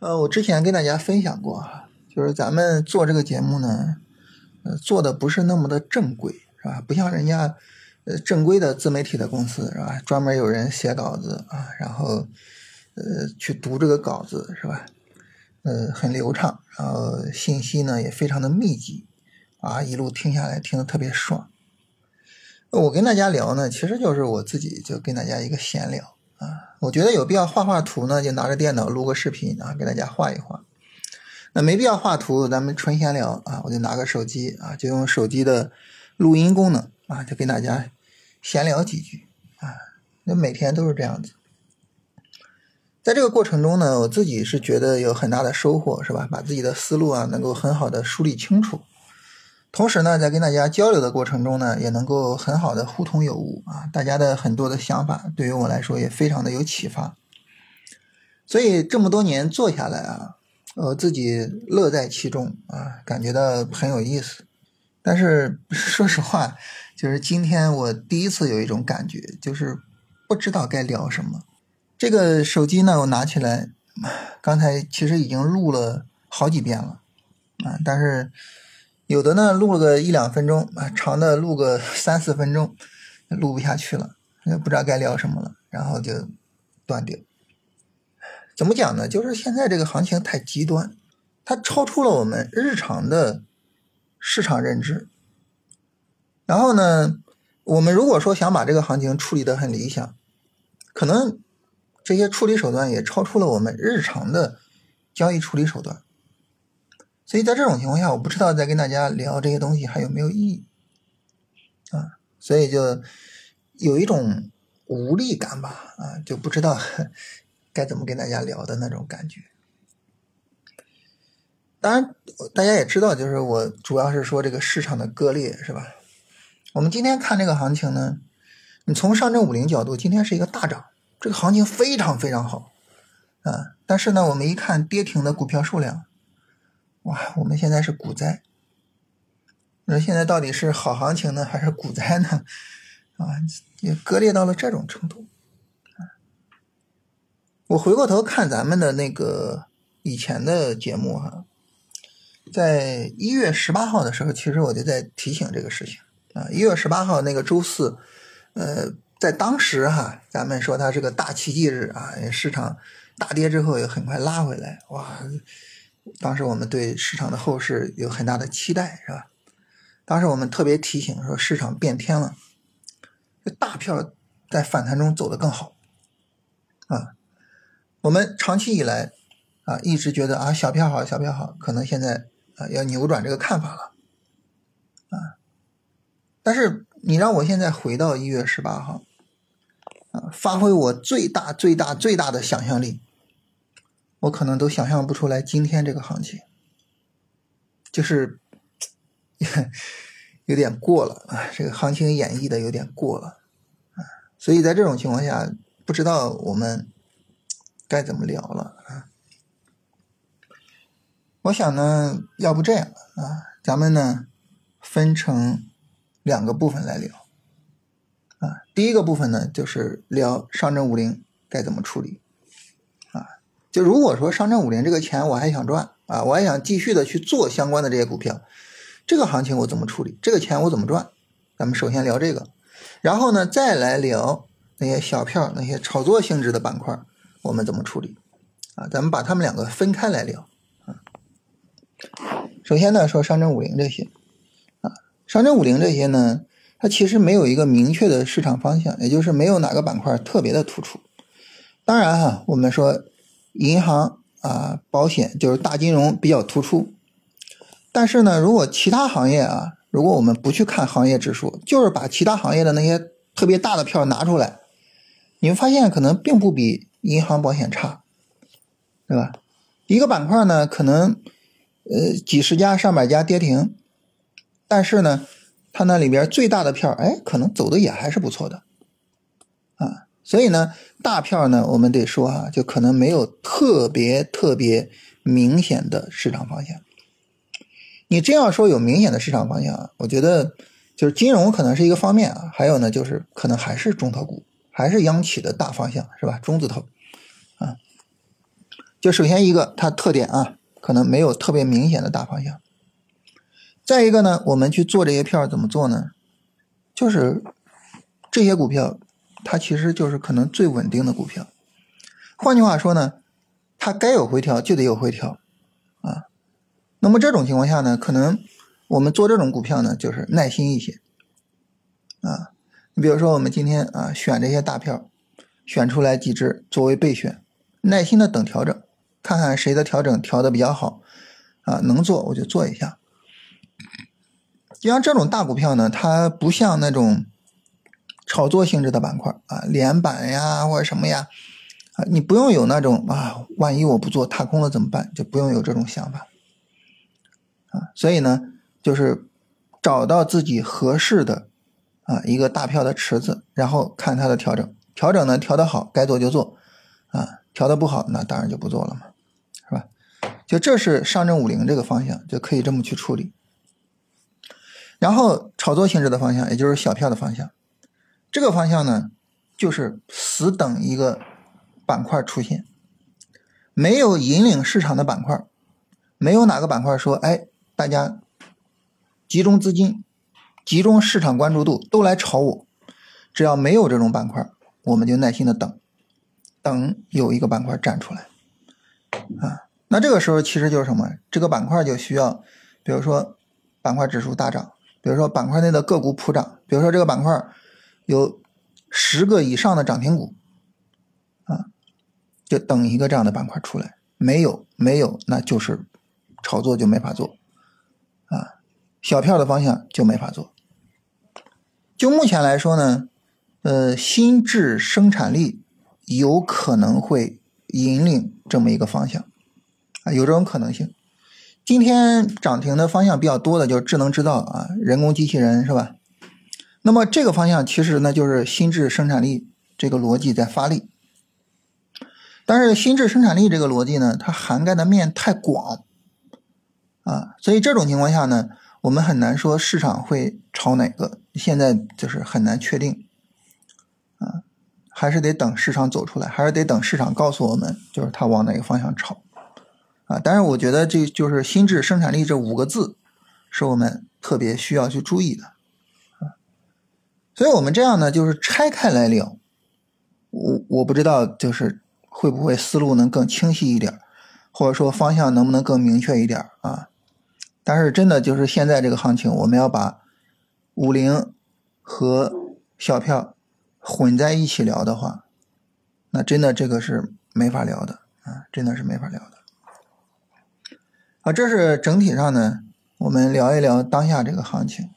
呃，我之前跟大家分享过啊，就是咱们做这个节目呢，呃，做的不是那么的正规，是吧？不像人家呃正规的自媒体的公司，是吧？专门有人写稿子啊，然后呃去读这个稿子，是吧？呃，很流畅，然后信息呢也非常的密集，啊，一路听下来听得特别爽。我跟大家聊呢，其实就是我自己就跟大家一个闲聊。我觉得有必要画画图呢，就拿着电脑录个视频啊，给大家画一画。那没必要画图，咱们纯闲聊啊，我就拿个手机啊，就用手机的录音功能啊，就跟大家闲聊几句啊。那每天都是这样子。在这个过程中呢，我自己是觉得有很大的收获，是吧？把自己的思路啊，能够很好的梳理清楚。同时呢，在跟大家交流的过程中呢，也能够很好的互通有无啊，大家的很多的想法对于我来说也非常的有启发。所以这么多年做下来啊，我自己乐在其中啊，感觉到很有意思。但是 说实话，就是今天我第一次有一种感觉，就是不知道该聊什么。这个手机呢，我拿起来，刚才其实已经录了好几遍了啊，但是。有的呢，录了个一两分钟啊，长的录个三四分钟，录不下去了，也不知道该聊什么了，然后就断掉。怎么讲呢？就是现在这个行情太极端，它超出了我们日常的市场认知。然后呢，我们如果说想把这个行情处理的很理想，可能这些处理手段也超出了我们日常的交易处理手段。所以在这种情况下，我不知道再跟大家聊这些东西还有没有意义啊，所以就有一种无力感吧，啊，就不知道 该怎么跟大家聊的那种感觉。当然，大家也知道，就是我主要是说这个市场的割裂，是吧？我们今天看这个行情呢，你从上证五零角度，今天是一个大涨，这个行情非常非常好啊。但是呢，我们一看跌停的股票数量。哇，我们现在是股灾，那现在到底是好行情呢，还是股灾呢？啊，也割裂到了这种程度。我回过头看咱们的那个以前的节目哈，在一月十八号的时候，其实我就在提醒这个事情啊。一月十八号那个周四，呃，在当时哈，咱们说它是个大奇迹日啊，市场大跌之后又很快拉回来，哇。当时我们对市场的后市有很大的期待，是吧？当时我们特别提醒说，市场变天了，这大票在反弹中走得更好啊。我们长期以来啊，一直觉得啊，小票好，小票好，可能现在啊要扭转这个看法了啊。但是你让我现在回到一月十八号啊，发挥我最大、最大、最大的想象力。我可能都想象不出来今天这个行情，就是 有点过了啊！这个行情演绎的有点过了啊！所以在这种情况下，不知道我们该怎么聊了啊！我想呢，要不这样啊，咱们呢分成两个部分来聊啊。第一个部分呢，就是聊上证五零该怎么处理。就如果说上证五零这个钱我还想赚啊，我还想继续的去做相关的这些股票，这个行情我怎么处理？这个钱我怎么赚？咱们首先聊这个，然后呢再来聊那些小票、那些炒作性质的板块，我们怎么处理？啊，咱们把它们两个分开来聊啊。首先呢说上证五零这些啊，上证五零这些呢，它其实没有一个明确的市场方向，也就是没有哪个板块特别的突出。当然哈，我们说。银行啊，保险就是大金融比较突出，但是呢，如果其他行业啊，如果我们不去看行业指数，就是把其他行业的那些特别大的票拿出来，你会发现可能并不比银行保险差，对吧？一个板块呢，可能呃几十家、上百家跌停，但是呢，它那里边最大的票，哎，可能走的也还是不错的，啊。所以呢，大票呢，我们得说啊，就可能没有特别特别明显的市场方向。你真要说有明显的市场方向，我觉得就是金融可能是一个方面啊，还有呢，就是可能还是中特股，还是央企的大方向，是吧？中字头啊。就首先一个它特点啊，可能没有特别明显的大方向。再一个呢，我们去做这些票怎么做呢？就是这些股票，它其实就是可能最稳定的股票。换句话说呢，它该有回调就得有回调啊。那么这种情况下呢，可能我们做这种股票呢，就是耐心一些啊。你比如说，我们今天啊选这些大票，选出来几只作为备选，耐心的等调整，看看谁的调整调的比较好啊，能做我就做一下。就像这种大股票呢，它不像那种炒作性质的板块啊，连板呀或者什么呀啊，你不用有那种啊，万一我不做踏空了怎么办？就不用有这种想法啊。所以呢，就是找到自己合适的。啊，一个大票的池子，然后看它的调整，调整呢调得好，该做就做，啊，调得不好，那当然就不做了嘛，是吧？就这是上证五零这个方向，就可以这么去处理。然后炒作性质的方向，也就是小票的方向，这个方向呢，就是死等一个板块出现，没有引领市场的板块，没有哪个板块说，哎，大家集中资金。集中市场关注度都来炒我，只要没有这种板块，我们就耐心的等，等有一个板块站出来，啊，那这个时候其实就是什么？这个板块就需要，比如说板块指数大涨，比如说板块内的个股普涨，比如说这个板块有十个以上的涨停股，啊，就等一个这样的板块出来，没有没有，那就是炒作就没法做，啊，小票的方向就没法做。就目前来说呢，呃，新智生产力有可能会引领这么一个方向，啊，有这种可能性。今天涨停的方向比较多的就是智能制造啊，人工机器人是吧？那么这个方向其实呢就是心智生产力这个逻辑在发力，但是心智生产力这个逻辑呢，它涵盖的面太广，啊，所以这种情况下呢。我们很难说市场会炒哪个，现在就是很难确定，啊，还是得等市场走出来，还是得等市场告诉我们，就是它往哪个方向炒，啊，但是我觉得这就是心智生产力这五个字，是我们特别需要去注意的，所以我们这样呢，就是拆开来聊，我我不知道就是会不会思路能更清晰一点，或者说方向能不能更明确一点啊？但是真的就是现在这个行情，我们要把五零和小票混在一起聊的话，那真的这个是没法聊的啊，真的是没法聊的。啊，这是整体上呢，我们聊一聊当下这个行情。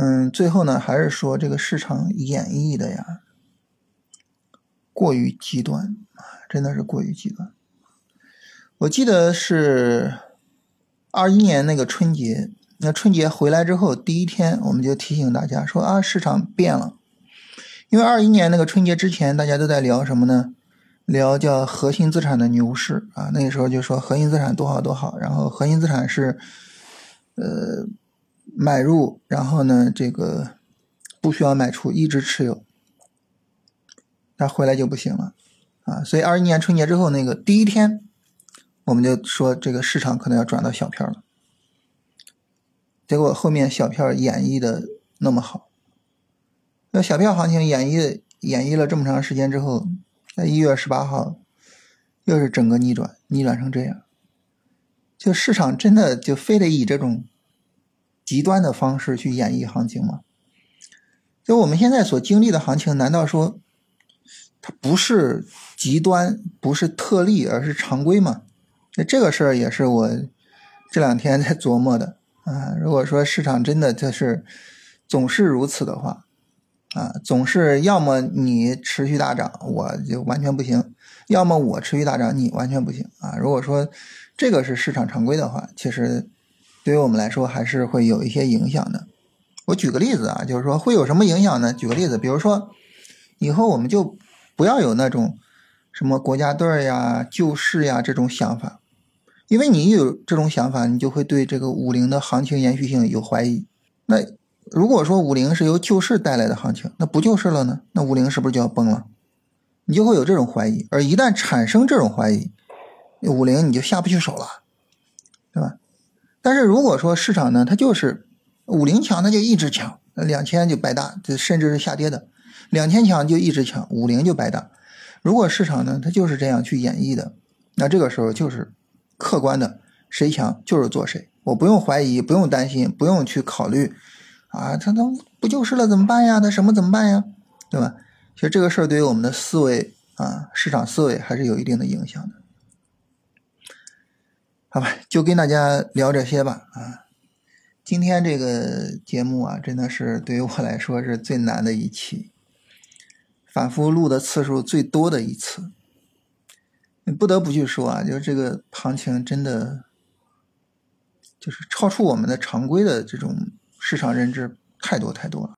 嗯，最后呢，还是说这个市场演绎的呀，过于极端啊，真的是过于极端。我记得是。二一年那个春节，那春节回来之后第一天，我们就提醒大家说啊，市场变了。因为二一年那个春节之前，大家都在聊什么呢？聊叫核心资产的牛市啊。那个时候就说核心资产多好多好，然后核心资产是呃买入，然后呢这个不需要卖出，一直持有。那回来就不行了啊。所以二一年春节之后那个第一天。我们就说这个市场可能要转到小票了，结果后面小票演绎的那么好，那小票行情演绎演绎了这么长时间之后，在一月十八号又是整个逆转，逆转成这样，就市场真的就非得以这种极端的方式去演绎行情吗？就我们现在所经历的行情，难道说它不是极端，不是特例，而是常规吗？那这个事儿也是我这两天在琢磨的啊。如果说市场真的就是总是如此的话，啊，总是要么你持续大涨，我就完全不行；要么我持续大涨，你完全不行啊。如果说这个是市场常规的话，其实对于我们来说还是会有一些影响的。我举个例子啊，就是说会有什么影响呢？举个例子，比如说以后我们就不要有那种什么国家队呀、救市呀这种想法。因为你有这种想法，你就会对这个五零的行情延续性有怀疑。那如果说五零是由救市带来的行情，那不救市了呢？那五零是不是就要崩了？你就会有这种怀疑。而一旦产生这种怀疑，五零你就下不去手了，对吧？但是如果说市场呢，它就是五零强，它就一直强，两千就白搭，这甚至是下跌的。两千强就一直强，五零就白搭。如果市场呢，它就是这样去演绎的，那这个时候就是客观的，谁强就是做谁，我不用怀疑，不用担心，不用去考虑，啊，它都不就是了，怎么办呀？它什么怎么办呀？对吧？其实这个事儿对于我们的思维啊，市场思维还是有一定的影响的。好吧，就跟大家聊这些吧。啊，今天这个节目啊，真的是对于我来说是最难的一期。反复录的次数最多的一次，你不得不去说啊，就是这个行情真的就是超出我们的常规的这种市场认知太多太多了。